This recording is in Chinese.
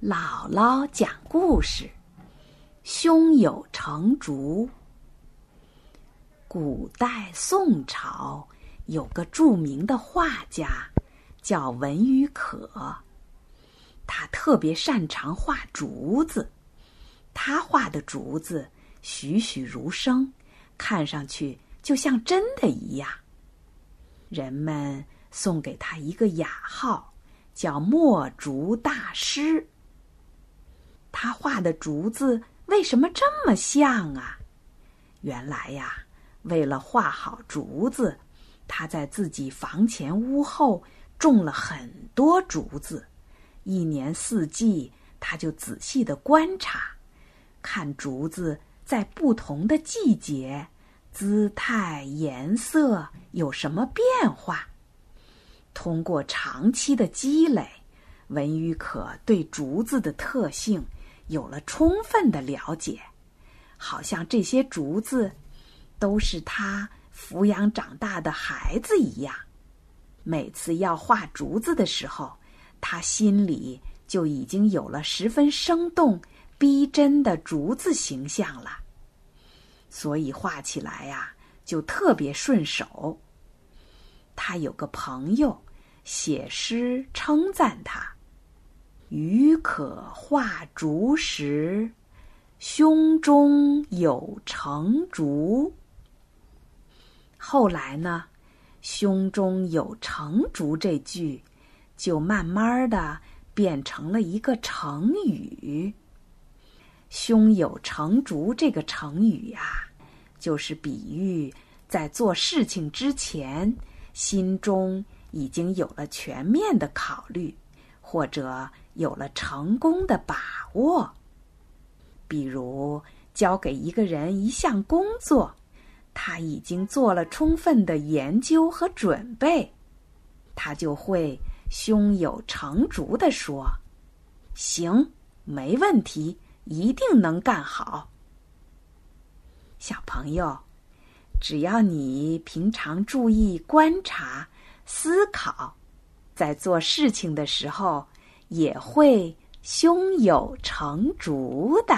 姥姥讲故事：胸有成竹。古代宋朝有个著名的画家，叫文与可。他特别擅长画竹子，他画的竹子栩栩如生，看上去就像真的一样。人们送给他一个雅号，叫墨竹大师。他画的竹子为什么这么像啊？原来呀，为了画好竹子，他在自己房前屋后种了很多竹子。一年四季，他就仔细的观察，看竹子在不同的季节，姿态、颜色有什么变化。通过长期的积累，文玉可对竹子的特性。有了充分的了解，好像这些竹子都是他抚养长大的孩子一样。每次要画竹子的时候，他心里就已经有了十分生动、逼真的竹子形象了，所以画起来呀就特别顺手。他有个朋友写诗称赞他。予可画竹时，胸中有成竹。后来呢，“胸中有成竹”这句，就慢慢的变成了一个成语。“胸有成竹”这个成语呀，就是比喻在做事情之前，心中已经有了全面的考虑。或者有了成功的把握，比如交给一个人一项工作，他已经做了充分的研究和准备，他就会胸有成竹的说：“行，没问题，一定能干好。”小朋友，只要你平常注意观察、思考。在做事情的时候，也会胸有成竹的。